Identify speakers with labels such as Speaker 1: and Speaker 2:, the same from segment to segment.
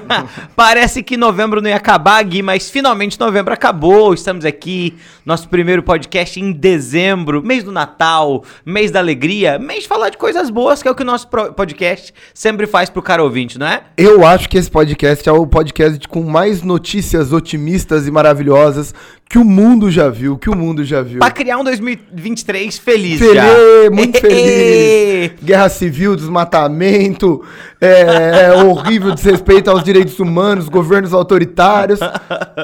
Speaker 1: Parece que novembro não ia acabar, Gui, mas finalmente novembro acabou. Estamos aqui, nosso primeiro podcast em dezembro, mês do Natal, mês da alegria, mês de falar de coisas boas, que é o que o nosso podcast sempre faz pro cara ouvinte, não é?
Speaker 2: Eu acho que esse podcast é o podcast com mais notícias otimistas e maravilhosas que o mundo já viu, que o mundo já viu.
Speaker 1: Pra criar um 2023 feliz,
Speaker 2: feliz
Speaker 1: já.
Speaker 2: Muito feliz. Guerra civil, desmatamento, é, é, horrível desrespeito aos direitos humanos, governos autoritários.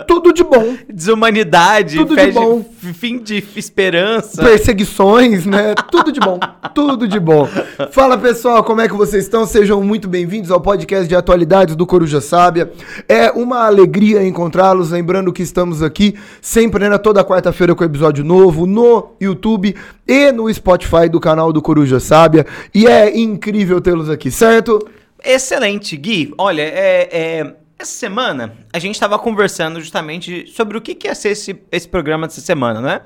Speaker 2: Tudo de bom.
Speaker 1: Desumanidade,
Speaker 2: tudo de bom.
Speaker 1: fim de esperança.
Speaker 2: Perseguições, né? Tudo de bom. tudo de bom. Fala pessoal, como é que vocês estão? Sejam muito bem-vindos ao podcast de atualidades do Coruja Sábia. É uma alegria encontrá-los, lembrando que estamos aqui sempre, né? Toda quarta-feira com episódio novo no YouTube e no Spotify do canal do Coruja Sábia. E é incrível tê-los aqui, certo?
Speaker 1: Excelente, Gui. Olha, é, é, essa semana a gente estava conversando justamente sobre o que, que ia ser esse, esse programa dessa semana, né?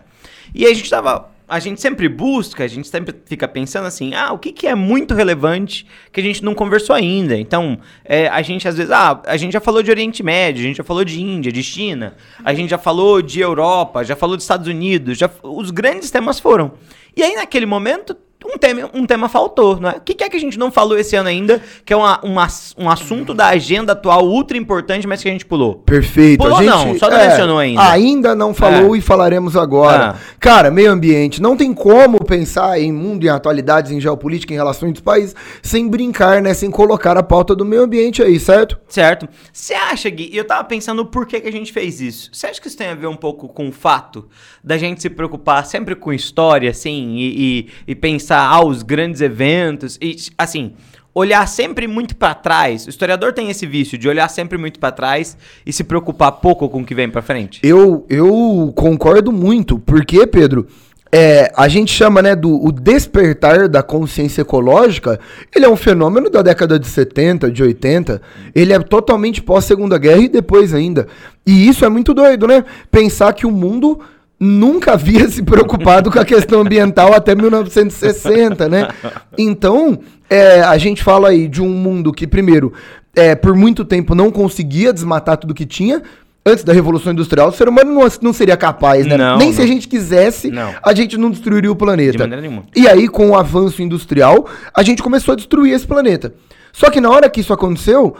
Speaker 1: E a gente estava a gente sempre busca, a gente sempre fica pensando assim, ah, o que, que é muito relevante que a gente não conversou ainda? Então, é, a gente às vezes, ah, a gente já falou de Oriente Médio, a gente já falou de Índia, de China, a gente já falou de Europa, já falou dos Estados Unidos, já, os grandes temas foram. E aí, naquele momento, um tema, um tema faltou, não é? O que, é que a gente não falou esse ano ainda, que é uma, uma, um assunto da agenda atual ultra importante, mas que a gente pulou?
Speaker 2: Perfeito.
Speaker 1: Pulou
Speaker 2: a gente,
Speaker 1: não, só não é, mencionou ainda.
Speaker 2: Ainda não falou é. e falaremos agora. Ah. Cara, meio ambiente, não tem como pensar em mundo, em atualidades, em geopolítica, em relações dos países, sem brincar, né? Sem colocar a pauta do meio ambiente aí, certo?
Speaker 1: Certo. Você acha, Gui, e eu tava pensando por que, que a gente fez isso. Você acha que isso tem a ver um pouco com o fato da gente se preocupar sempre com história, assim, e, e, e pensar aos grandes eventos e assim, olhar sempre muito para trás. O historiador tem esse vício de olhar sempre muito para trás e se preocupar pouco com o que vem para frente.
Speaker 2: Eu eu concordo muito, porque Pedro, é, a gente chama né, do o despertar da consciência ecológica, ele é um fenômeno da década de 70, de 80, ele é totalmente pós-segunda guerra e depois ainda. E isso é muito doido, né? Pensar que o mundo nunca havia se preocupado com a questão ambiental até 1960, né? Então, é, a gente fala aí de um mundo que, primeiro, é, por muito tempo não conseguia desmatar tudo que tinha. Antes da Revolução Industrial, o ser humano não, não seria capaz, né? Não, Nem não. se a gente quisesse, não. a gente não destruiria o planeta. De maneira nenhuma. E aí, com o avanço industrial, a gente começou a destruir esse planeta. Só que na hora que isso aconteceu,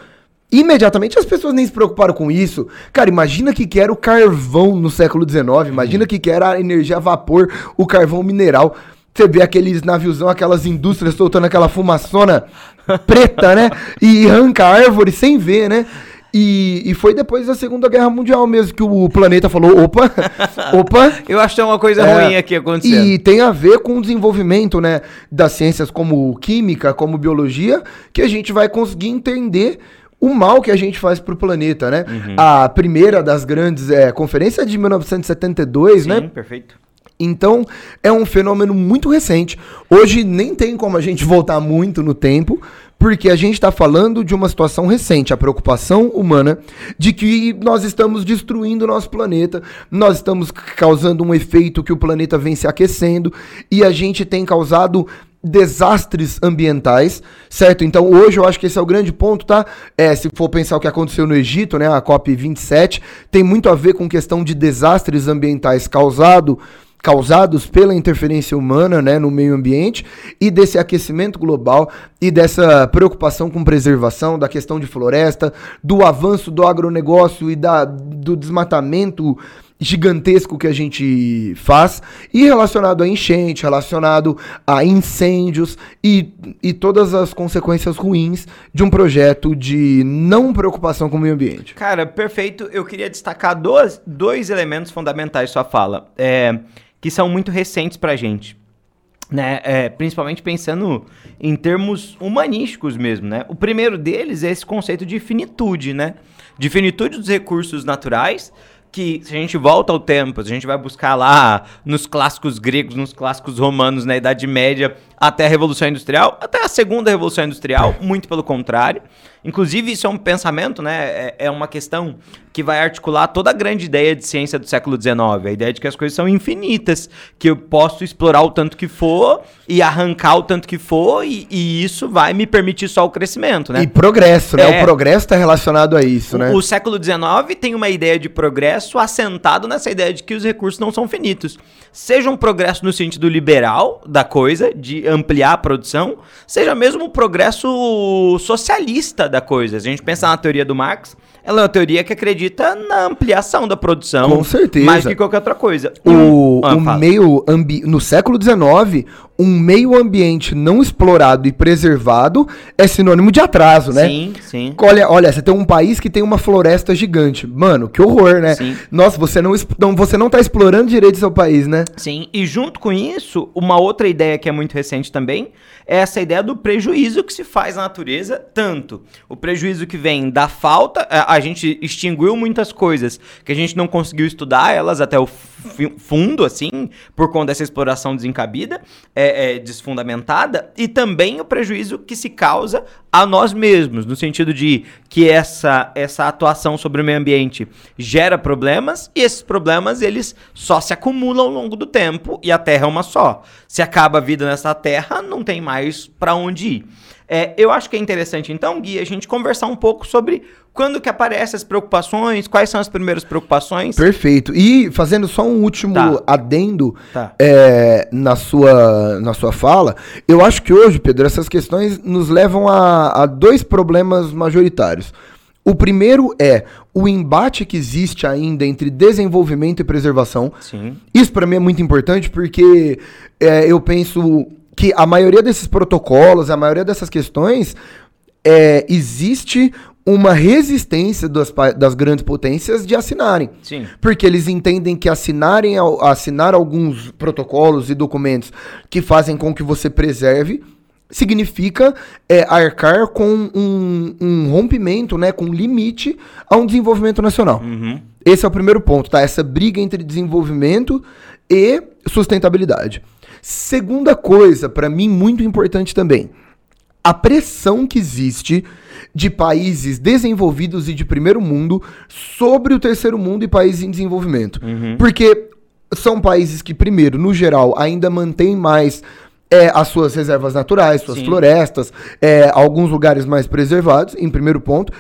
Speaker 2: Imediatamente as pessoas nem se preocuparam com isso. Cara, imagina que que era o carvão no século XIX, imagina uhum. que que era a energia a vapor, o carvão mineral. Você vê aqueles naviozão, aquelas indústrias soltando aquela fumaçona preta, né? E arranca árvore sem ver, né? E, e foi depois da Segunda Guerra Mundial mesmo que o planeta falou: opa, opa.
Speaker 1: Eu acho que é uma coisa é, ruim aqui acontecendo.
Speaker 2: E tem a ver com o desenvolvimento né, das ciências como química, como biologia, que a gente vai conseguir entender o mal que a gente faz pro planeta, né? Uhum. A primeira das grandes é, conferências é de 1972, Sim, né? Sim,
Speaker 1: perfeito.
Speaker 2: Então, é um fenômeno muito recente. Hoje nem tem como a gente voltar muito no tempo, porque a gente está falando de uma situação recente, a preocupação humana de que nós estamos destruindo o nosso planeta, nós estamos causando um efeito que o planeta vem se aquecendo e a gente tem causado desastres ambientais, certo? Então hoje eu acho que esse é o grande ponto, tá? É, se for pensar o que aconteceu no Egito, né, a COP 27, tem muito a ver com questão de desastres ambientais causado causados pela interferência humana né, no meio ambiente e desse aquecimento global e dessa preocupação com preservação, da questão de floresta, do avanço do agronegócio e da, do desmatamento gigantesco que a gente faz e relacionado a enchente, relacionado a incêndios e, e todas as consequências ruins de um projeto de não preocupação com o meio ambiente.
Speaker 1: Cara, perfeito. Eu queria destacar dois, dois elementos fundamentais sua fala, é, que são muito recentes pra gente. Né, é, principalmente pensando em termos humanísticos mesmo, né? O primeiro deles é esse conceito de finitude, né? De finitude dos recursos naturais, que se a gente volta ao tempo, se a gente vai buscar lá nos clássicos gregos, nos clássicos romanos, na Idade Média, até a Revolução Industrial, até a Segunda Revolução Industrial, muito pelo contrário. Inclusive, isso é um pensamento, né? É, é, uma questão que vai articular toda a grande ideia de ciência do século XIX. A ideia de que as coisas são infinitas, que eu posso explorar o tanto que for e arrancar o tanto que for, e, e isso vai me permitir só o crescimento, né?
Speaker 2: E progresso, né? É, o progresso está relacionado a isso, né?
Speaker 1: O século XIX tem uma ideia de progresso assentado nessa ideia de que os recursos não são finitos. Seja um progresso no sentido liberal da coisa, de ampliar a produção, seja mesmo um progresso socialista da coisa. Se a gente pensa na teoria do Marx, ela é uma teoria que acredita na ampliação da produção.
Speaker 2: Com certeza.
Speaker 1: Mais que qualquer outra coisa.
Speaker 2: O, ah, o meio ambi no século XIX, um meio ambiente não explorado e preservado é sinônimo de atraso, né?
Speaker 1: Sim, sim.
Speaker 2: Olha, olha, você tem um país que tem uma floresta gigante. Mano, que horror, né? Sim. Nossa, você não, não, você não tá explorando direito seu país, né?
Speaker 1: Sim, e junto com isso, uma outra ideia que é muito recente também é essa ideia do prejuízo que se faz na natureza, tanto. O prejuízo que vem da falta, a, gente extinguiu muitas coisas que a gente não conseguiu estudar elas até o fundo, assim, por conta dessa exploração desencabida, é, é, desfundamentada, e também o prejuízo que se causa a nós mesmos, no sentido de que essa, essa atuação sobre o meio ambiente gera problemas, e esses problemas eles só se acumulam ao longo do tempo, e a Terra é uma só. Se acaba a vida nessa Terra, não tem mais para onde ir. É, eu acho que é interessante, então, Gui, a gente conversar um pouco sobre quando que aparecem as preocupações, quais são as primeiras preocupações.
Speaker 2: Perfeito. E fazendo só um último tá. adendo tá. É, na, sua, na sua fala, eu acho que hoje, Pedro, essas questões nos levam a, a dois problemas majoritários. O primeiro é o embate que existe ainda entre desenvolvimento e preservação.
Speaker 1: Sim.
Speaker 2: Isso para mim é muito importante porque é, eu penso que a maioria desses protocolos, a maioria dessas questões, é, existe uma resistência das, das grandes potências de assinarem.
Speaker 1: Sim.
Speaker 2: Porque eles entendem que assinarem, assinar alguns protocolos e documentos que fazem com que você preserve significa é, arcar com um, um, rompimento, né, com limite a um desenvolvimento nacional.
Speaker 1: Uhum.
Speaker 2: Esse é o primeiro ponto, tá? Essa briga entre desenvolvimento e sustentabilidade. Segunda coisa, para mim, muito importante também. A pressão que existe de países desenvolvidos e de primeiro mundo sobre o terceiro mundo e países em desenvolvimento.
Speaker 1: Uhum.
Speaker 2: Porque são países que, primeiro, no geral, ainda mantêm mais é, as suas reservas naturais, suas Sim. florestas, é, alguns lugares mais preservados, em primeiro ponto.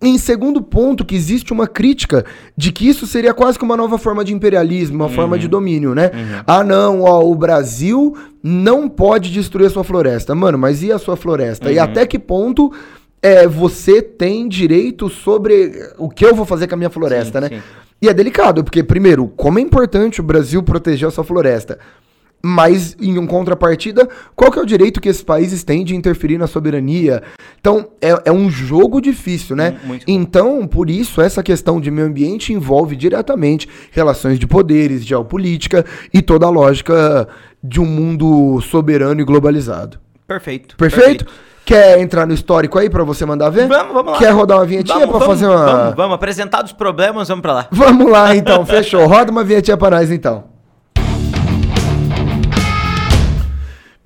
Speaker 2: Em segundo ponto, que existe uma crítica de que isso seria quase que uma nova forma de imperialismo, uma uhum. forma de domínio, né? Uhum. Ah, não, ó, o Brasil não pode destruir a sua floresta. Mano, mas e a sua floresta? Uhum. E até que ponto é, você tem direito sobre o que eu vou fazer com a minha floresta, sim, né? Sim. E é delicado, porque, primeiro, como é importante o Brasil proteger a sua floresta. Mas, em contrapartida, qual que é o direito que esses países têm de interferir na soberania? Então, é, é um jogo difícil, né? Muito então, por isso, essa questão de meio ambiente envolve diretamente relações de poderes, geopolítica e toda a lógica de um mundo soberano e globalizado.
Speaker 1: Perfeito.
Speaker 2: Perfeito? perfeito. Quer entrar no histórico aí para você mandar ver?
Speaker 1: Vamos, vamos lá.
Speaker 2: Quer rodar uma vinhetinha para fazer uma...
Speaker 1: Vamos, vamos, apresentar os problemas, vamos para lá.
Speaker 2: Vamos lá, então, fechou. Roda uma vinhetinha para nós, então.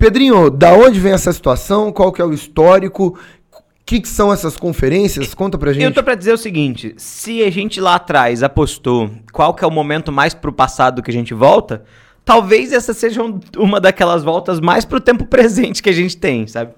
Speaker 2: Pedrinho, da onde vem essa situação? Qual que é o histórico? O que, que, são essas conferências? Conta pra gente.
Speaker 1: Eu tô pra dizer o seguinte: se a gente lá atrás apostou qual que é o momento mais pro passado que a gente volta, talvez essa seja uma daquelas voltas mais pro tempo presente que a gente tem, sabe?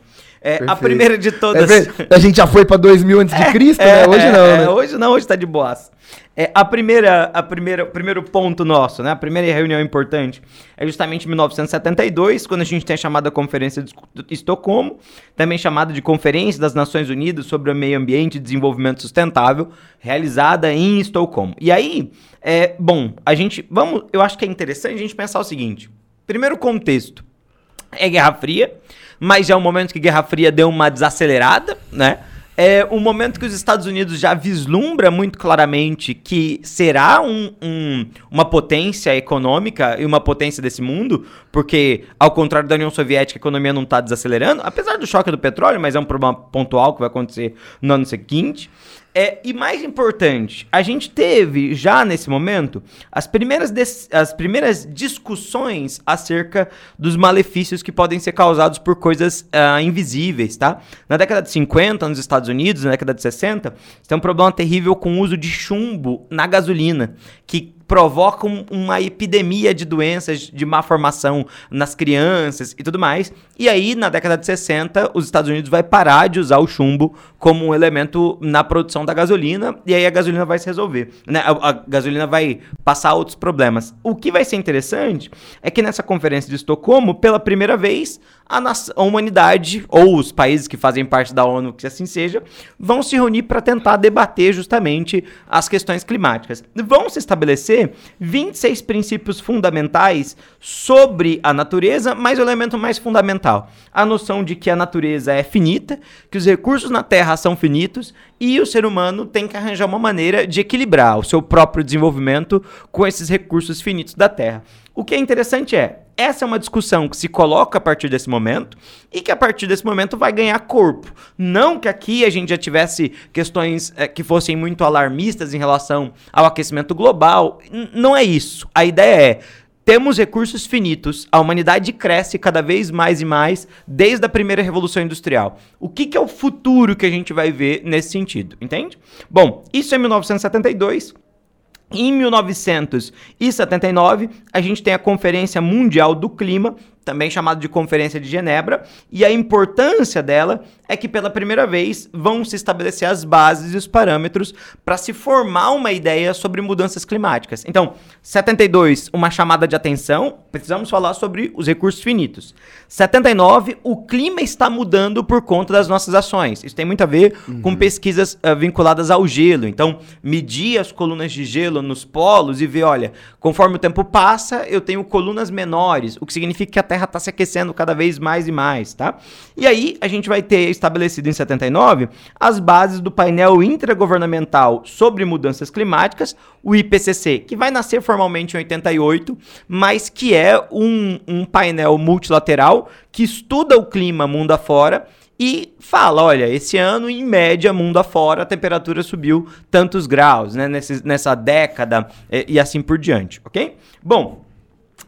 Speaker 1: É, a primeira de todas.
Speaker 2: É, a gente já foi pra 2000 antes de Cristo, é, né? Hoje
Speaker 1: é,
Speaker 2: não,
Speaker 1: é,
Speaker 2: né?
Speaker 1: Hoje não, hoje tá de boas. É, a primeira, a primeira, o primeiro ponto nosso, né? A primeira reunião importante é justamente em 1972, quando a gente tem a chamada Conferência de Estocolmo, também chamada de Conferência das Nações Unidas sobre o Meio Ambiente e Desenvolvimento Sustentável, realizada em Estocolmo. E aí, é, bom, a gente, vamos, eu acho que é interessante a gente pensar o seguinte: primeiro contexto é Guerra Fria, mas já é um momento que Guerra Fria deu uma desacelerada, né? é um momento que os Estados Unidos já vislumbra muito claramente que será um, um, uma potência econômica e uma potência desse mundo, porque, ao contrário da União Soviética, a economia não está desacelerando, apesar do choque do petróleo, mas é um problema pontual que vai acontecer no ano seguinte. É, e mais importante, a gente teve já nesse momento as primeiras, as primeiras discussões acerca dos malefícios que podem ser causados por coisas uh, invisíveis, tá? Na década de 50, nos Estados Unidos, na década de 60, tem um problema terrível com o uso de chumbo na gasolina, que provocam uma epidemia de doenças de má formação nas crianças e tudo mais. E aí, na década de 60, os Estados Unidos vai parar de usar o chumbo como um elemento na produção da gasolina, e aí a gasolina vai se resolver. Né? A, a gasolina vai passar outros problemas. O que vai ser interessante é que nessa conferência de Estocolmo, pela primeira vez, a, a, humanidade, ou os países que fazem parte da ONU, que assim seja, vão se reunir para tentar debater justamente as questões climáticas. Vão se estabelecer 26 princípios fundamentais sobre a natureza, mas o elemento mais fundamental, a noção de que a natureza é finita, que os recursos na Terra são finitos e o ser humano tem que arranjar uma maneira de equilibrar o seu próprio desenvolvimento com esses recursos finitos da Terra. O que é interessante é, essa é uma discussão que se coloca a partir desse momento e que a partir desse momento vai ganhar corpo. Não que aqui a gente já tivesse questões é, que fossem muito alarmistas em relação ao aquecimento global. N não é isso. A ideia é temos recursos finitos, a humanidade cresce cada vez mais e mais desde a primeira revolução industrial. O que, que é o futuro que a gente vai ver nesse sentido, entende? Bom, isso é 1972. Em 1979, a gente tem a Conferência Mundial do Clima, também chamada de Conferência de Genebra, e a importância dela é que pela primeira vez vão se estabelecer as bases e os parâmetros para se formar uma ideia sobre mudanças climáticas. Então, 72, uma chamada de atenção, precisamos falar sobre os recursos finitos. 79, o clima está mudando por conta das nossas ações. Isso tem muito a ver uhum. com pesquisas uh, vinculadas ao gelo. Então, medir as colunas de gelo nos polos e ver, olha, conforme o tempo passa, eu tenho colunas menores, o que significa que a Terra está se aquecendo cada vez mais e mais, tá? E aí, a gente vai ter estabelecido em 79 as bases do painel intergovernamental sobre mudanças climáticas, o IPCC, que vai nascer formalmente em 88, mas que é um, um painel multilateral que estuda o clima mundo afora e fala, olha, esse ano, em média, mundo afora, a temperatura subiu tantos graus, né, nessa década e assim por diante, ok? Bom,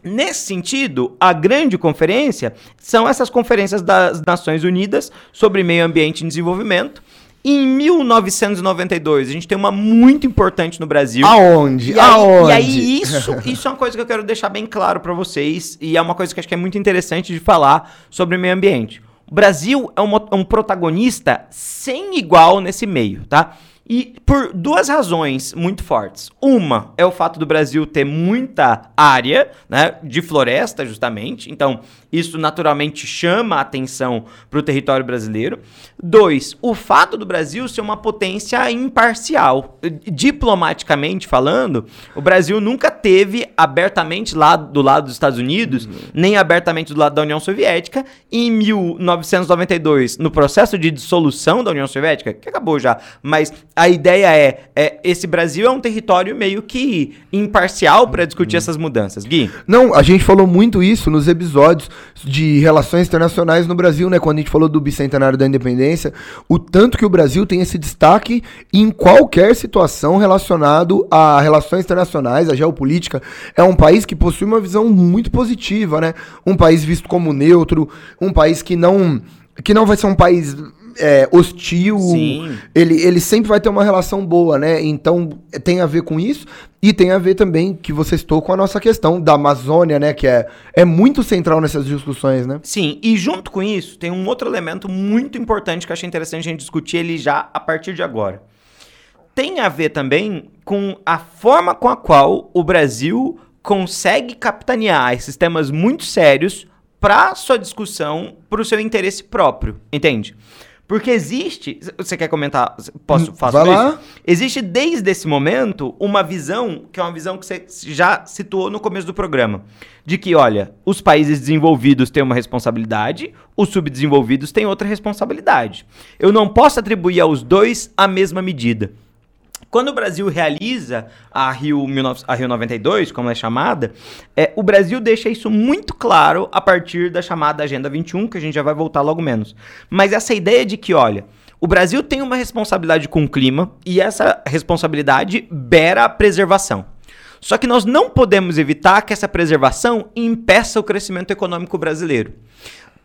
Speaker 1: Nesse sentido, a grande conferência são essas conferências das Nações Unidas sobre meio ambiente e desenvolvimento. Em 1992, a gente tem uma muito importante no Brasil.
Speaker 2: Aonde?
Speaker 1: E aí,
Speaker 2: Aonde?
Speaker 1: E aí, isso, isso é uma coisa que eu quero deixar bem claro para vocês. E é uma coisa que acho que é muito interessante de falar sobre meio ambiente. O Brasil é um, um protagonista sem igual nesse meio, tá? E por duas razões muito fortes. Uma é o fato do Brasil ter muita área né, de floresta, justamente. Então, isso naturalmente chama a atenção para o território brasileiro. Dois, o fato do Brasil ser uma potência imparcial. Diplomaticamente falando, o Brasil nunca teve abertamente lá do lado dos Estados Unidos, uhum. nem abertamente do lado da União Soviética. Em 1992, no processo de dissolução da União Soviética, que acabou já, mas a ideia é, é esse Brasil é um território meio que imparcial para discutir uhum. essas mudanças. Gui?
Speaker 2: Não, a gente falou muito isso nos episódios de relações internacionais no Brasil, né? Quando a gente falou do bicentenário da independência, o tanto que o Brasil tem esse destaque em qualquer situação relacionado a relações internacionais, a geopolítica. É um país que possui uma visão muito positiva, né? Um país visto como neutro, um país que não que não vai ser um país é, hostil. Sim. Ele, ele sempre vai ter uma relação boa, né? Então tem a ver com isso. E tem a ver também que você estou com a nossa questão da Amazônia, né? Que é, é muito central nessas discussões, né?
Speaker 1: Sim, e junto com isso, tem um outro elemento muito importante que eu achei interessante a gente discutir ele já a partir de agora. Tem a ver também com a forma com a qual o Brasil consegue capitanear esses temas muito sérios para sua discussão, para o seu interesse próprio, entende? Porque existe. Você quer comentar? Posso
Speaker 2: hum, fazer isso?
Speaker 1: Existe desde esse momento uma visão, que é uma visão que você já situou no começo do programa. De que, olha, os países desenvolvidos têm uma responsabilidade, os subdesenvolvidos têm outra responsabilidade. Eu não posso atribuir aos dois a mesma medida. Quando o Brasil realiza a Rio, 19, a Rio 92, como é chamada, é, o Brasil deixa isso muito claro a partir da chamada Agenda 21, que a gente já vai voltar logo menos. Mas essa ideia de que, olha, O Brasil tem uma responsabilidade com o clima e essa responsabilidade beira a preservação. Só que nós não podemos evitar que essa preservação impeça o crescimento econômico brasileiro.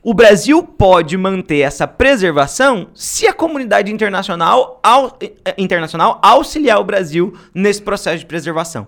Speaker 1: O Brasil pode manter essa preservação se a comunidade internacional, au, eh, internacional auxiliar o Brasil nesse processo de preservação.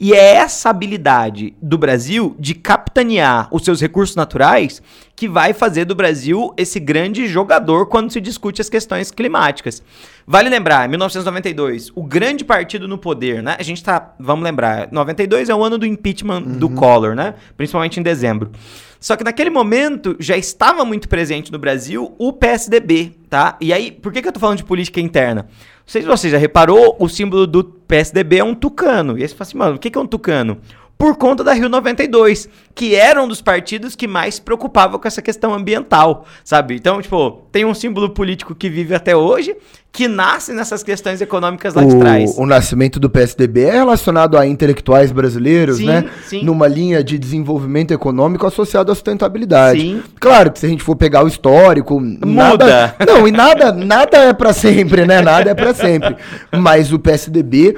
Speaker 1: E é essa habilidade do Brasil de capitanear os seus recursos naturais que vai fazer do Brasil esse grande jogador quando se discute as questões climáticas. Vale lembrar, 1992, o grande partido no poder, né? A gente tá, vamos lembrar, 92 é o ano do impeachment uhum. do Collor, né? Principalmente em dezembro. Só que naquele momento já estava muito presente no Brasil o PSDB, tá? E aí, por que, que eu tô falando de política interna? Não sei se você já reparou, o símbolo do PSDB é um tucano. E aí você fala assim, mano, o que, que é um tucano? Por conta da Rio 92, que era um dos partidos que mais preocupava com essa questão ambiental, sabe? Então, tipo, tem um símbolo político que vive até hoje, que nasce nessas questões econômicas lá
Speaker 2: o,
Speaker 1: de trás.
Speaker 2: O nascimento do PSDB é relacionado a intelectuais brasileiros, sim, né? Sim. Numa linha de desenvolvimento econômico associado à sustentabilidade. Sim. Claro que se a gente for pegar o histórico,
Speaker 1: muda.
Speaker 2: Nada, não, e nada, nada é para sempre, né? Nada é para sempre. Mas o PSDB,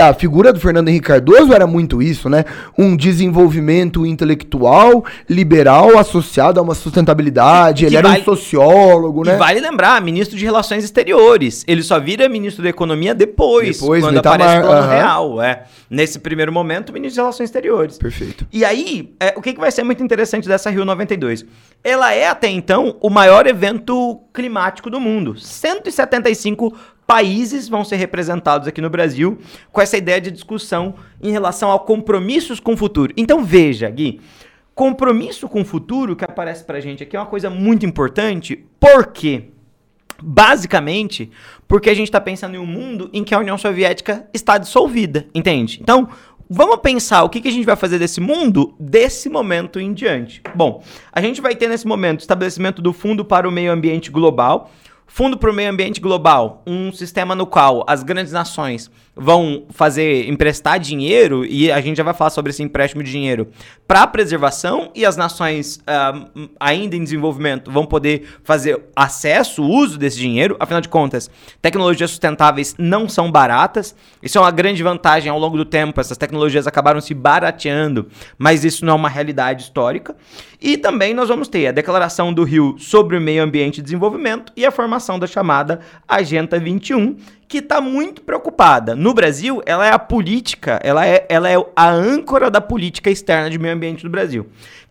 Speaker 2: a figura do Fernando Henrique Cardoso era muito isso, né? Um desenvolvimento intelectual, liberal associado a uma sustentabilidade. Ele era um sociólogo, né?
Speaker 1: E vale lembrar, ministro de Relações Exteriores ele só vira ministro da Economia depois,
Speaker 2: depois
Speaker 1: quando aparece o plano uhum. real. É. Nesse primeiro momento, ministro de Relações Exteriores.
Speaker 2: Perfeito.
Speaker 1: E aí, é, o que, que vai ser muito interessante dessa Rio 92? Ela é, até então, o maior evento climático do mundo. 175 países vão ser representados aqui no Brasil com essa ideia de discussão em relação a compromissos com o futuro. Então veja, Gui, compromisso com o futuro que aparece pra gente aqui é uma coisa muito importante, por quê? Basicamente, porque a gente está pensando em um mundo em que a União Soviética está dissolvida, entende? Então, vamos pensar o que, que a gente vai fazer desse mundo desse momento em diante. Bom, a gente vai ter nesse momento estabelecimento do Fundo para o Meio Ambiente Global, Fundo para o Meio Ambiente Global, um sistema no qual as grandes nações vão fazer emprestar dinheiro, e a gente já vai falar sobre esse empréstimo de dinheiro, para preservação, e as nações uh, ainda em desenvolvimento vão poder fazer acesso, uso desse dinheiro. Afinal de contas, tecnologias sustentáveis não são baratas. Isso é uma grande vantagem ao longo do tempo. Essas tecnologias acabaram se barateando, mas isso não é uma realidade histórica. E também nós vamos ter a declaração do Rio sobre o meio ambiente e desenvolvimento e a formação da chamada Agenda 21, que está muito preocupada. No Brasil, ela é a política, ela é, ela é a âncora da política externa de meio ambiente do Brasil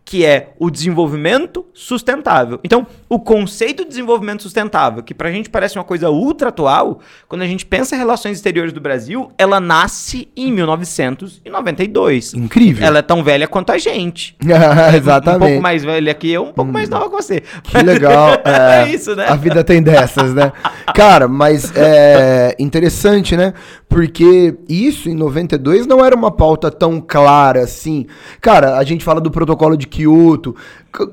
Speaker 1: que é o desenvolvimento sustentável. Então, o conceito de desenvolvimento sustentável, que pra gente parece uma coisa ultra atual, quando a gente pensa em relações exteriores do Brasil, ela nasce em 1992.
Speaker 2: Incrível.
Speaker 1: Ela é tão velha quanto a gente.
Speaker 2: Exatamente.
Speaker 1: Um pouco mais velha que eu, um pouco hum. mais nova que você.
Speaker 2: Que legal. É, é, isso, né? A vida tem dessas, né? Cara, mas é interessante, né? Porque isso em 92 não era uma pauta tão clara assim. Cara, a gente fala do protocolo de Kyoto.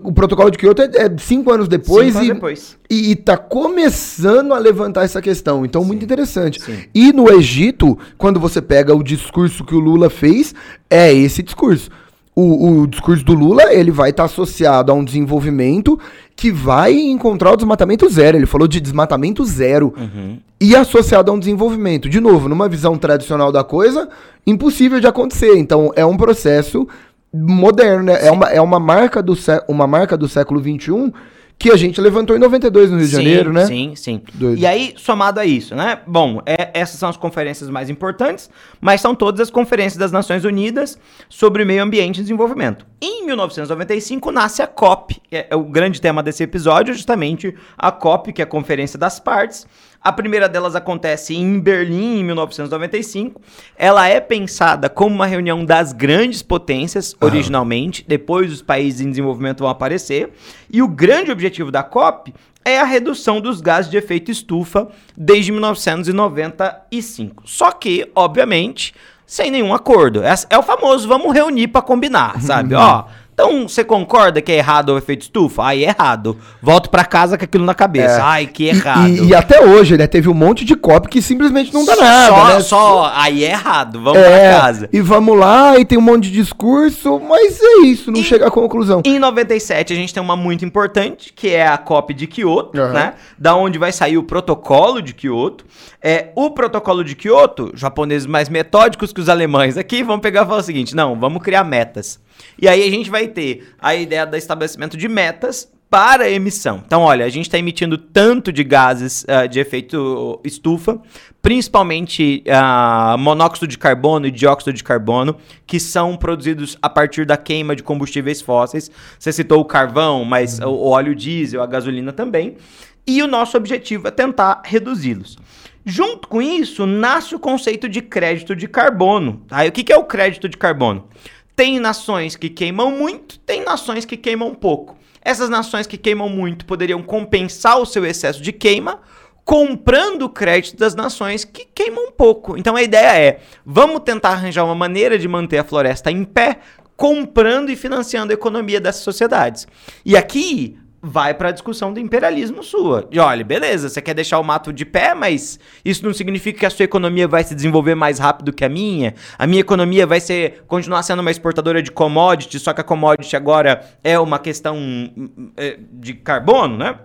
Speaker 2: O protocolo de Kyoto é, é cinco anos depois, cinco
Speaker 1: e, anos depois.
Speaker 2: E, e tá começando a levantar essa questão. Então, Sim. muito interessante. Sim. E no Egito, quando você pega o discurso que o Lula fez, é esse discurso. O, o, discurso do Lula ele vai estar tá associado a um desenvolvimento que vai encontrar o desmatamento zero. Ele falou de desmatamento zero. Uhum. E associado a um desenvolvimento. De novo, numa visão tradicional da coisa, impossível de acontecer. Então, é um processo moderno, né? É uma, é uma marca do, uma marca do século XXI que a gente levantou em 92 no Rio sim, de Janeiro, né?
Speaker 1: Sim, sim. Doido. E aí, somado a isso, né? Bom, é, essas são as conferências mais importantes, mas são todas as conferências das Nações Unidas sobre meio ambiente e desenvolvimento. Em 1995 nasce a COP, é, é o grande tema desse episódio, justamente a COP, que é a Conferência das Partes, a primeira delas acontece em Berlim, em 1995. Ela é pensada como uma reunião das grandes potências, originalmente. Depois os países em desenvolvimento vão aparecer. E o grande objetivo da COP é a redução dos gases de efeito estufa desde 1995. Só que, obviamente, sem nenhum acordo. É, é o famoso vamos reunir para combinar, sabe? Ó Então, você concorda que é errado o efeito estufa? Aí é errado. Volto pra casa com aquilo na cabeça.
Speaker 2: É.
Speaker 1: Ai, que
Speaker 2: E-
Speaker 1: errado.
Speaker 2: E, e até hoje, né? Teve um monte de copy que simplesmente não dá nada,
Speaker 1: só,
Speaker 2: né?
Speaker 1: só, aí é errado. Vamos
Speaker 2: É,
Speaker 1: pra casa.
Speaker 2: E vamos lá, e tem um monte de discurso, mas é isso, não
Speaker 1: E-
Speaker 2: chega à conclusão.
Speaker 1: Em 97, a gente tem uma muito importante, que é a COP de Kyoto,
Speaker 2: Aham.
Speaker 1: né? Da onde vai sair o protocolo de Kyoto. É, o protocolo de Kyoto, japoneses mais metódicos que os alemães aqui, vão pegar e falar o seguinte: não, vamos criar metas. E aí a gente vai ter a ideia do estabelecimento de metas para a emissão. Então, olha, a gente está emitindo tanto de gases ah, de efeito estufa, principalmente ah, monóxido de carbono e dióxido de carbono, que são produzidos a partir da queima de combustíveis fósseis. Você citou o carvão, mas o o óleo diesel, a gasolina também. E o nosso objetivo é tentar reduzi-los. Junto com isso, nasce o conceito de crédito de carbono. Aí, o que que é o crédito de carbono? Tem nações que queimam muito, tem nações que queimam pouco. Essas nações que queimam muito poderiam compensar o seu excesso de queima comprando crédito das nações que queimam pouco. Então a ideia é: vamos tentar arranjar uma maneira de manter a floresta em pé, comprando e financiando a economia dessas sociedades. E aqui vai para a discussão do imperialismo sua. De olha, beleza, você quer deixar o mato de pé, mas isso não significa que a sua economia vai se desenvolver mais rápido que a minha. A minha economia vai ser continuar sendo uma exportadora de commodity, só que a commodity agora é uma questão hum, é, de carbono, né?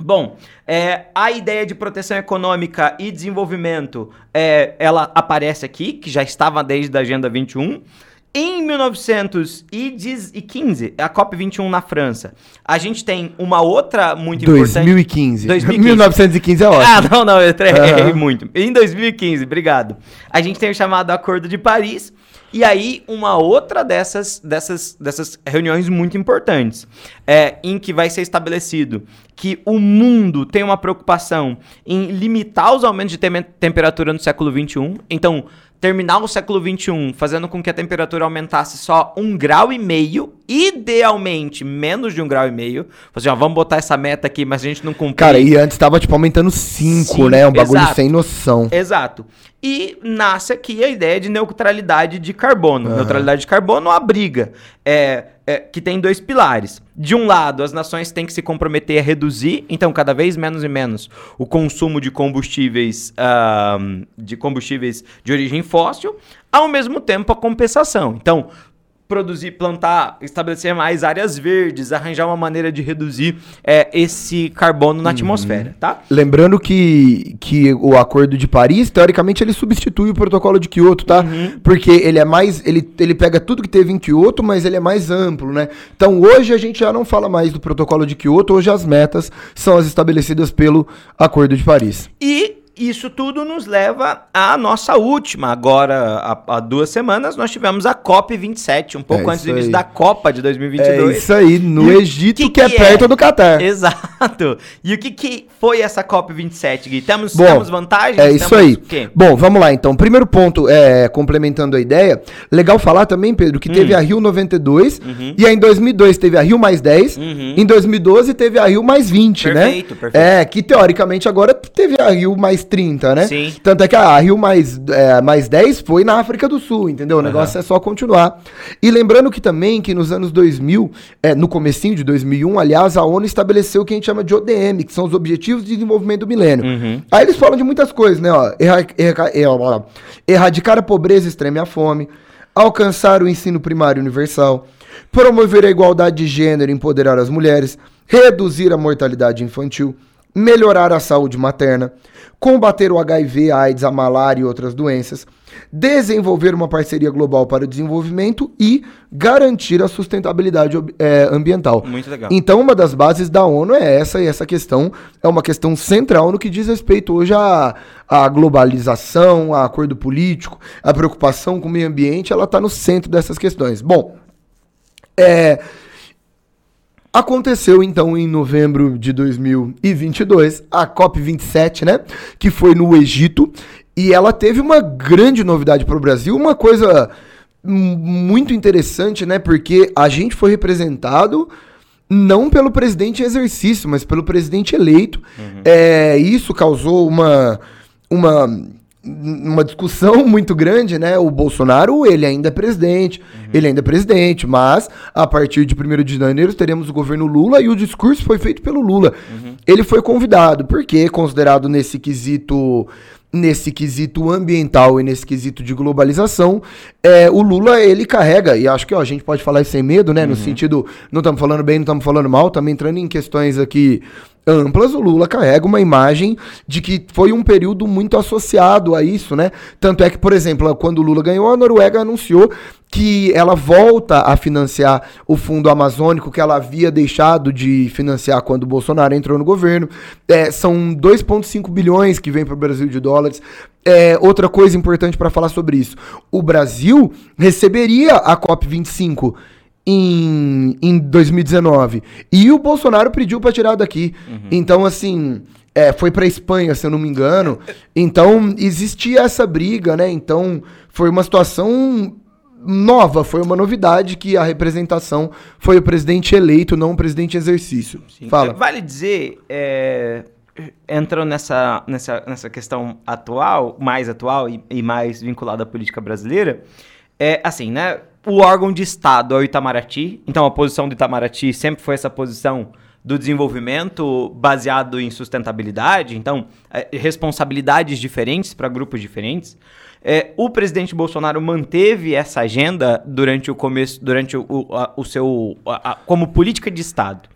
Speaker 1: Bom, é, a ideia de proteção econômica e desenvolvimento, é, ela aparece aqui, que já estava desde a Agenda 21. Em 1915, a COP21 na França, a gente tem uma outra muito importante...
Speaker 2: 2015.
Speaker 1: 2015.
Speaker 2: 1915 é ótimo.
Speaker 1: Ah, não, não, eu errei muito. Em 2015, obrigado. A gente tem o chamado Acordo de Paris. E aí, uma outra dessas, dessas, dessas reuniões muito importantes, é, em que vai ser estabelecido que o mundo tem uma preocupação em limitar os aumentos de tem- temperatura no século XXI. Então, terminar o século XXI fazendo com que a temperatura aumentasse só um grau e meio, idealmente menos de um grau e meio. Assim, ó, vamos botar essa meta aqui, mas a gente não cumpriu.
Speaker 2: Cara, e antes tava, tipo, aumentando 5,
Speaker 1: Sim,
Speaker 2: né? Um bagulho
Speaker 1: exato.
Speaker 2: sem noção.
Speaker 1: Exato. E nasce aqui a ideia de neutralidade de carbono. Neutralidade de carbono abriga. É, é, que tem dois pilares. De um lado, as nações têm que se comprometer a reduzir, então cada vez menos e menos, o consumo de combustíveis, ahn, de combustíveis de origem fóssil, ao mesmo tempo a compensação. Então, produzir, plantar, estabelecer mais áreas verdes, arranjar uma maneira de reduzir é, esse carbono na atmosfera, tá?
Speaker 2: Lembrando que, que o Acordo de Paris, teoricamente, ele substitui o protocolo de Kyoto, tá?
Speaker 1: Uhum.
Speaker 2: Porque ele é mais. Ele, ele pega tudo que teve em Kyoto, mas ele é mais amplo, né? Então hoje a gente já não fala mais do protocolo de Kyoto, hoje as metas são as estabelecidas pelo Acordo de Paris.
Speaker 1: E isso tudo nos leva à nossa última. Agora, há, há duas semanas, nós tivemos a COP27, um pouco
Speaker 2: É
Speaker 1: antes do início
Speaker 2: aí.
Speaker 1: da Copa de 2022.
Speaker 2: É isso aí, no
Speaker 1: E
Speaker 2: Egito,
Speaker 1: que
Speaker 2: que, é
Speaker 1: que
Speaker 2: perto
Speaker 1: é?
Speaker 2: do Catar.
Speaker 1: Exato. E o que, que foi essa COP27, Gui? Temos,
Speaker 2: Bom,
Speaker 1: temos vantagens?
Speaker 2: É isso aí. Bom, vamos lá então. Primeiro ponto, é, complementando a ideia, legal falar também, Pedro, que
Speaker 1: Hum.
Speaker 2: teve a Rio 92, e aí em 2002 teve a Rio mais 10,
Speaker 1: Uhum.
Speaker 2: em 2012 teve a Rio mais 20,
Speaker 1: Perfeito,
Speaker 2: né?
Speaker 1: perfeito.
Speaker 2: É, que teoricamente agora teve a Rio mais 30, né?
Speaker 1: Sim.
Speaker 2: Tanto é que a Rio mais, é, mais 10 foi na África do Sul, entendeu? O negócio é só continuar. E lembrando que também que nos anos 2000, é, no comecinho de 2001, aliás, a ONU estabeleceu o que a gente chama de ODM, que são os Objetivos de Desenvolvimento do Milênio.
Speaker 1: Uhum.
Speaker 2: Aí eles falam de muitas coisas, né? Ó, erra- erra- é, ó, erradicar a pobreza extrema e a fome, alcançar o ensino primário universal, promover a igualdade de gênero e empoderar as mulheres, reduzir a mortalidade infantil, melhorar a saúde materna, combater o HIV, a AIDS, a malária e outras doenças, desenvolver uma parceria global para o desenvolvimento e garantir a sustentabilidade eh, ambiental.
Speaker 1: Muito legal.
Speaker 2: Então, uma das bases da ONU é essa, e essa questão é uma questão central no que diz respeito hoje à, à globalização, a acordo político, a preocupação com o meio ambiente, ela está no centro dessas questões. Bom, é, Aconteceu então em novembro de 2022 a COP27, né? Que foi no Egito. E ela teve uma grande novidade para o Brasil, uma coisa muito interessante, né? Porque a gente foi representado não pelo presidente em exercício, mas pelo presidente eleito. É, isso causou uma, uma, uma discussão muito grande, né? O Bolsonaro, ele ainda é presidente, uhum. ele ainda é presidente, mas a partir de 1 de janeiro teremos o governo Lula e o discurso foi feito pelo Lula. Uhum. Ele foi convidado, porque considerado nesse quesito nesse quesito ambiental e nesse quesito de globalização, é, o Lula ele carrega, e acho que ó, a gente pode falar isso sem medo, né? Uhum. No sentido, não estamos falando bem, não estamos falando mal, estamos entrando em questões aqui amplas, o Lula carrega uma imagem de que foi um período muito associado a isso, né? Tanto é que, por exemplo, quando o Lula ganhou, a Noruega anunciou que ela volta a financiar o fundo amazônico que ela havia deixado de financiar quando o Bolsonaro entrou no governo. É, são 2,5 bilhões que vem para o Brasil de dólares. É, outra coisa importante para falar sobre isso: o Brasil receberia a COP25 em, em 2019. E o Bolsonaro pediu para tirar daqui. Uhum. Então, assim, é, foi para Espanha, se eu não me engano. Então, existia essa briga, né? Então, foi uma situação nova, foi uma novidade que a representação foi o presidente eleito, não o presidente em exercício.
Speaker 1: Sim. Fala. Vale dizer, é, entrando nessa, nessa, nessa questão atual, mais atual e, e mais vinculada à política brasileira, é assim, né? o órgão de Estado é o Itamaraty, então a posição do Itamaraty sempre foi essa posição do desenvolvimento baseado em sustentabilidade, então é, responsabilidades diferentes para grupos diferentes. É, o presidente Bolsonaro manteve essa agenda durante o começo, durante o, o, a, o seu a, a, como política de Estado.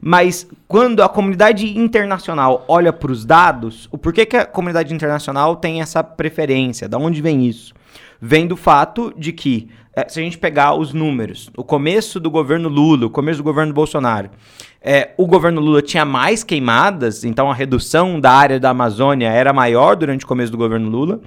Speaker 1: Mas quando a comunidade internacional olha para os dados, o porquê que a comunidade internacional tem essa preferência? Da onde vem isso? Vem do fato de que é, se a gente pegar os números, o começo do governo Lula, o começo do governo Bolsonaro, é, o governo Lula tinha mais queimadas, então a redução da área da Amazônia era maior durante o começo do governo Lula.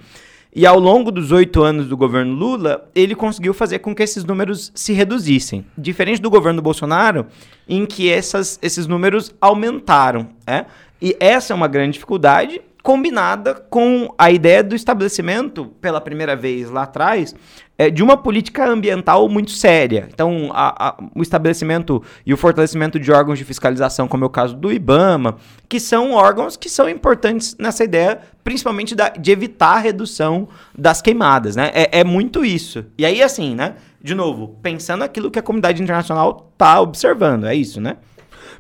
Speaker 1: E ao longo dos oito anos do governo Lula, ele conseguiu fazer com que esses números se reduzissem. Diferente do governo Bolsonaro, em que essas, esses números aumentaram. É? E essa é uma grande dificuldade, combinada com a ideia do estabelecimento, pela primeira vez lá atrás, é, de uma política ambiental muito séria. Então, a, a, o estabelecimento e o fortalecimento de órgãos de fiscalização, como é o caso do IBAMA, que são órgãos que são importantes nessa ideia, principalmente da, de evitar a redução das queimadas, né? É, é muito isso. E aí, assim, né? De novo, pensando aquilo que a comunidade internacional está observando, é isso, né?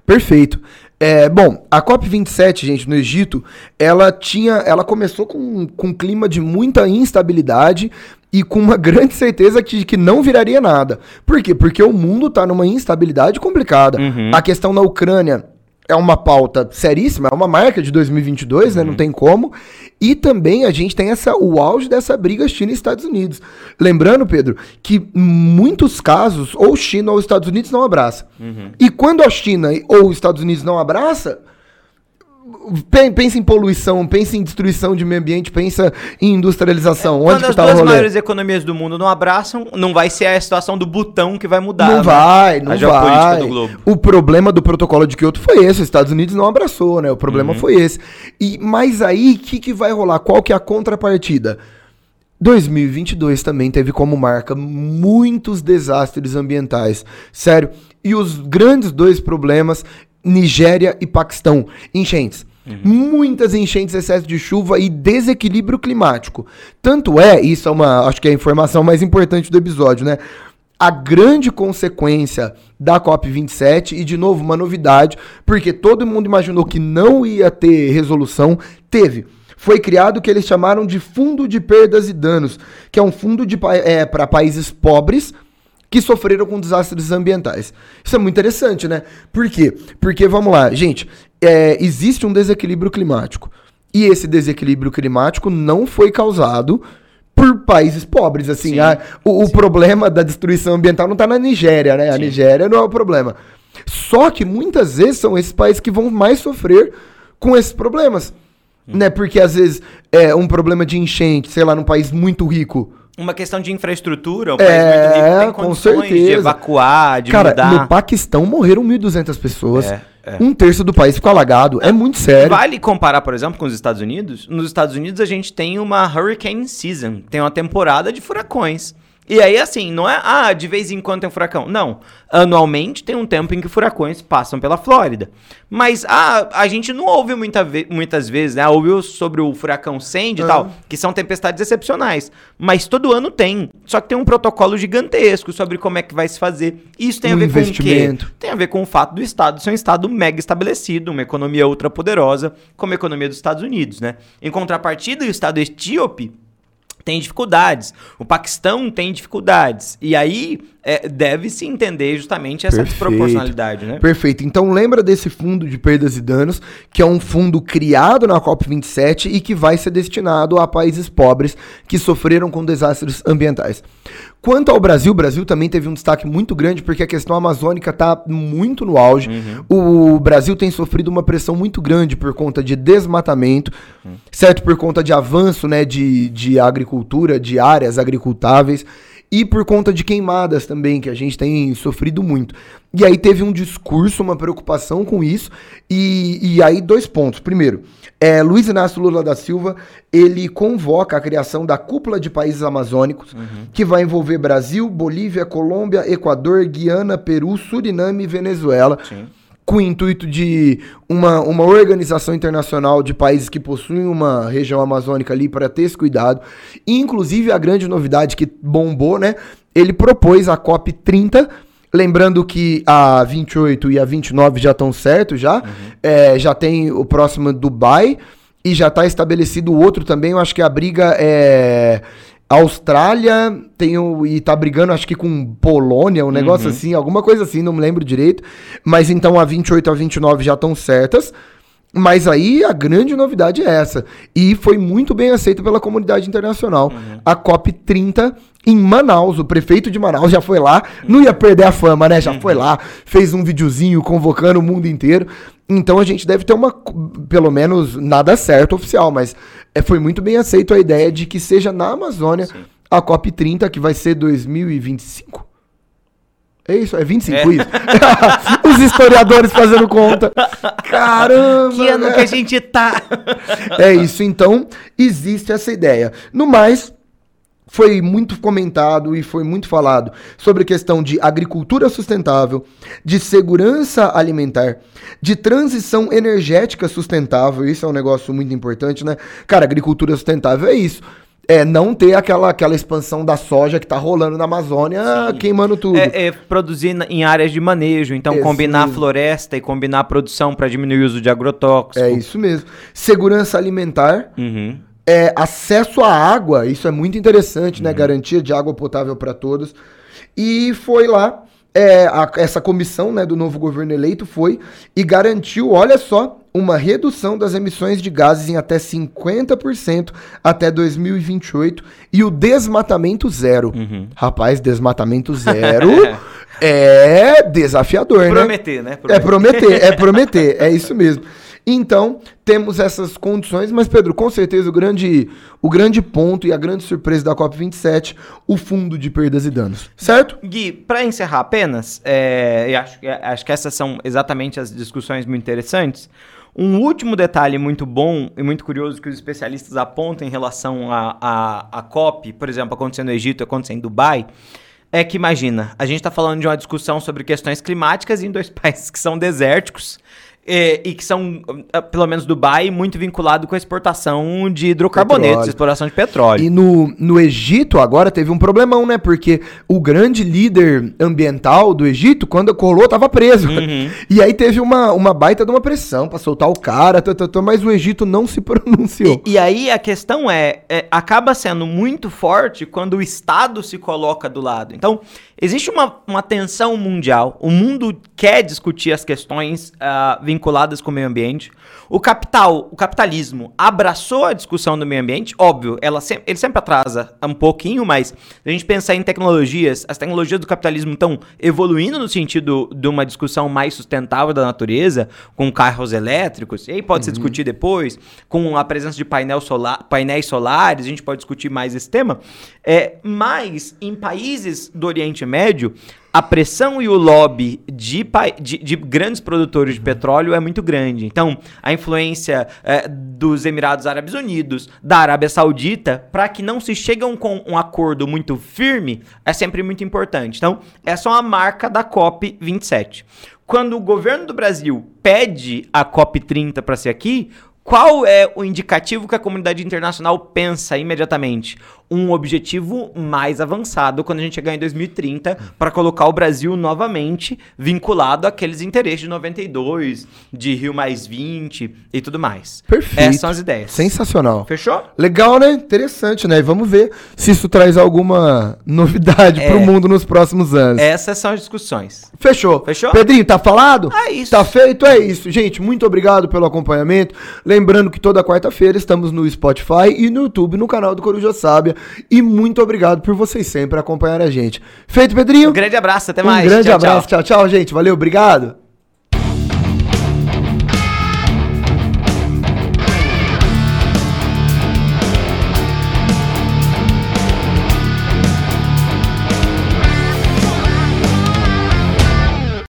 Speaker 2: Perfeito. É, bom, a COP27, gente, no Egito, ela tinha. Ela começou com, com um clima de muita instabilidade e com uma grande certeza de que não viraria nada. Por quê? Porque o mundo está numa instabilidade complicada. Uhum. A questão na Ucrânia é uma pauta seríssima, é uma marca de 2022, uhum. né? Não uhum. tem como. E também a gente tem essa, o auge dessa briga China e Estados Unidos. Lembrando, Pedro, que muitos casos, ou China ou Estados Unidos não abraça. Uhum. E quando a China ou os Estados Unidos não abraça, pensa em poluição, pensa em destruição de meio ambiente, pensa em industrialização. É, Onde que tá o rolê? Quando as
Speaker 1: maiores economias do mundo não abraçam, não vai ser a situação do botão que vai mudar.
Speaker 2: Não né? vai, não a vai. O problema do protocolo de Kyoto foi esse, os Estados Unidos não abraçou, né? O problema uhum. foi esse. E mas aí, o que, que vai rolar? Qual que é a contrapartida? 2022 também teve como marca muitos desastres ambientais. Sério. E os grandes dois problemas Nigéria e Paquistão. Enchentes. Uhum. Muitas enchentes, excesso de chuva e desequilíbrio climático. Tanto é, isso é uma, acho que é a informação mais importante do episódio, né? A grande consequência da COP27, e de novo, uma novidade, porque todo mundo imaginou que não ia ter resolução, teve foi criado o que eles chamaram de Fundo de Perdas e Danos, que é um fundo é, para países pobres que sofreram com desastres ambientais. Isso é muito interessante, né? Por quê? Porque, vamos lá, gente, é, existe um desequilíbrio climático. E esse desequilíbrio climático não foi causado por países pobres, assim. A, o, o problema da destruição ambiental não está na Nigéria, né? A Sim. Nigéria não é o problema. Só que muitas vezes são esses países que vão mais sofrer com esses problemas. Hum. Né? Porque às vezes é um problema de enchente, sei lá, num país muito rico
Speaker 1: uma questão de infraestrutura, o país é, muito rico tem condições de evacuar, de
Speaker 2: Cara,
Speaker 1: mudar.
Speaker 2: no Paquistão morreram 1.200 pessoas. É, é. Um terço do país ficou alagado. É muito sério.
Speaker 1: Vale comparar, por exemplo, com os Estados Unidos? Nos Estados Unidos a gente tem uma hurricane season, tem uma temporada de furacões. E aí, assim, não é, ah, de vez em quando tem um furacão. Não. Anualmente tem um tempo em que furacões passam pela Flórida. Mas ah, a gente não ouve muita ve muitas vezes, né? Ouviu sobre o furacão Sandy e tal, que são tempestades excepcionais. Mas todo ano tem. Só que tem um protocolo gigantesco sobre como é que vai se fazer. Isso tem
Speaker 2: Um
Speaker 1: a ver com o quê? Tem a ver com o fato do Estado ser um Estado mega estabelecido, uma economia ultra poderosa, como a economia dos Estados Unidos, né? Em contrapartida, o Estado etíope tem dificuldades. O Paquistão tem dificuldades. E aí é, deve-se entender justamente essa
Speaker 2: Perfeito.
Speaker 1: desproporcionalidade, né?
Speaker 2: Perfeito. Então lembra desse fundo de perdas e danos, que é um fundo criado na COP27 e que vai ser destinado a países pobres que sofreram com desastres ambientais. Quanto ao Brasil, o Brasil também teve um destaque muito grande porque a questão amazônica está muito no auge. O Brasil tem sofrido uma pressão muito grande por conta de desmatamento, certo? Por conta de avanço né, de, de agricultura, de áreas agricultáveis e por conta de queimadas também, que a gente tem sofrido muito. E aí teve um discurso, uma preocupação com isso, e, e aí dois pontos. Primeiro, é, Luiz Inácio Lula da Silva, ele convoca a criação da cúpula de países amazônicos, que vai envolver Brasil, Bolívia, Colômbia, Equador, Guiana, Peru, Suriname e Venezuela
Speaker 1: Sim.
Speaker 2: Com o intuito de uma, uma organização internacional de países que possuem uma região amazônica ali para ter esse cuidado. E, inclusive, a grande novidade que bombou, né? Ele propôs a COP 30. Lembrando que a 28 e a 29 já estão certos, já. É, já tem o próximo Dubai e já está estabelecido o outro também. Eu acho que a briga é. Austrália tem o, e tá brigando, acho que com Polônia, um negócio assim, alguma coisa assim, não me lembro direito. Mas então a 28 e a 29 já estão certas. Mas aí a grande novidade é essa. E foi muito bem aceito pela comunidade internacional. A COP30 em Manaus. O prefeito de Manaus já foi lá. Não ia perder a fama, né? Já foi lá, fez um videozinho convocando o mundo inteiro. Então a gente deve ter uma, pelo menos, nada certo oficial, mas é, foi muito bem aceito a ideia de que seja na Amazônia a COP30, que vai ser 2025. É isso, é 25
Speaker 1: É.
Speaker 2: isso. Os historiadores fazendo conta. Caramba!
Speaker 1: Que ano
Speaker 2: né?
Speaker 1: que a gente tá?
Speaker 2: É isso, então existe essa ideia. No mais, foi muito comentado e foi muito falado sobre a questão de agricultura sustentável, de segurança alimentar, de transição energética sustentável. Isso é um negócio muito importante, né? Cara, agricultura sustentável é isso. É não ter aquela, aquela expansão da soja que tá rolando na Amazônia,
Speaker 1: Sim.
Speaker 2: queimando tudo.
Speaker 1: É, é produzir em áreas de manejo, então combinar floresta e combinar a produção para diminuir o uso de agrotóxico.
Speaker 2: É isso mesmo. Segurança alimentar.
Speaker 1: Uhum.
Speaker 2: É, acesso à água, isso é muito interessante, né? Garantia de água potável para todos. E foi lá, é, a- essa comissão né, do novo governo eleito foi e garantiu, olha só, uma redução das emissões de gases em até 50% até 2028 e o desmatamento zero. Rapaz, desmatamento zero é desafiador, né?
Speaker 1: Prometer, né?
Speaker 2: É prometer, é prometer, é isso mesmo. Então, temos essas condições, mas Pedro, com certeza o grande, o grande ponto e a grande surpresa da COP27, o fundo de perdas e danos, certo?
Speaker 1: Gui, para encerrar apenas, é, e acho, acho que essas são exatamente as discussões muito interessantes. Um último detalhe muito bom e muito curioso que os especialistas apontam em relação à a, a, COP, por exemplo, acontecendo no Egito, acontecendo em Dubai, é que imagina, a gente está falando de uma discussão sobre questões climáticas em dois países que são desérticos é, e que são, ah, pelo menos Dubai, muito vinculado com a exportação de hidrocarbonetos,
Speaker 2: Petróleo.
Speaker 1: exploração de petróleo.
Speaker 2: E no, no Egito agora teve um problemão, né? Porque o grande líder ambiental do Egito, quando colou, tava preso. E aí teve uma, uma baita de uma pressão pra soltar o cara, tã, tã, tã, mas o Egito não se pronunciou.
Speaker 1: E, e aí a questão é, é, acaba sendo muito forte quando o Estado se coloca do lado. Então, existe uma, uma tensão mundial, o mundo quer discutir as questões ah, vinculadas com o meio ambiente. O capital, o capitalismo abraçou a discussão do meio ambiente, óbvio, ela sem- ele sempre atrasa um pouquinho, mas se a gente pensar em tecnologias, as tecnologias do capitalismo estão evoluindo no sentido de uma discussão mais sustentável da natureza, com carros elétricos, e aí pode se discutir depois, com a presença de painel solar, painéis solares, a gente pode discutir mais esse tema. É, mas em países do Oriente Médio, a pressão e o lobby de, de, de, grandes produtores de petróleo é muito grande. Então, a influência é, dos Emirados Árabes Unidos, da Arábia Saudita, para que não se cheguem com um acordo muito firme, é sempre muito importante. Então, essa é uma marca da COP27. Quando o governo do Brasil pede a COP30 para ser aqui, qual é o indicativo que a comunidade internacional pensa imediatamente? um objetivo mais avançado quando a gente chegar em 2030 para colocar o Brasil novamente vinculado àqueles interesses de 92, de Rio mais 20 e tudo mais.
Speaker 2: Perfeito.
Speaker 1: Essas são as ideias.
Speaker 2: Sensacional.
Speaker 1: Fechou?
Speaker 2: Legal, né? Interessante, né? Vamos ver se isso traz alguma novidade é. para o mundo nos próximos anos.
Speaker 1: Essas são as discussões.
Speaker 2: Fechou.
Speaker 1: Fechou?
Speaker 2: Pedrinho, tá falado?
Speaker 1: É isso.
Speaker 2: Tá feito? É isso. Gente, muito obrigado pelo acompanhamento. Lembrando que toda quarta-feira estamos no Spotify e no YouTube, no canal do Coruja Sábia. E muito obrigado por vocês sempre acompanhar a gente. Feito, Pedrinho?
Speaker 1: Um grande abraço, até mais.
Speaker 2: Um grande tchau, abraço, tchau, tchau, gente. Valeu, obrigado.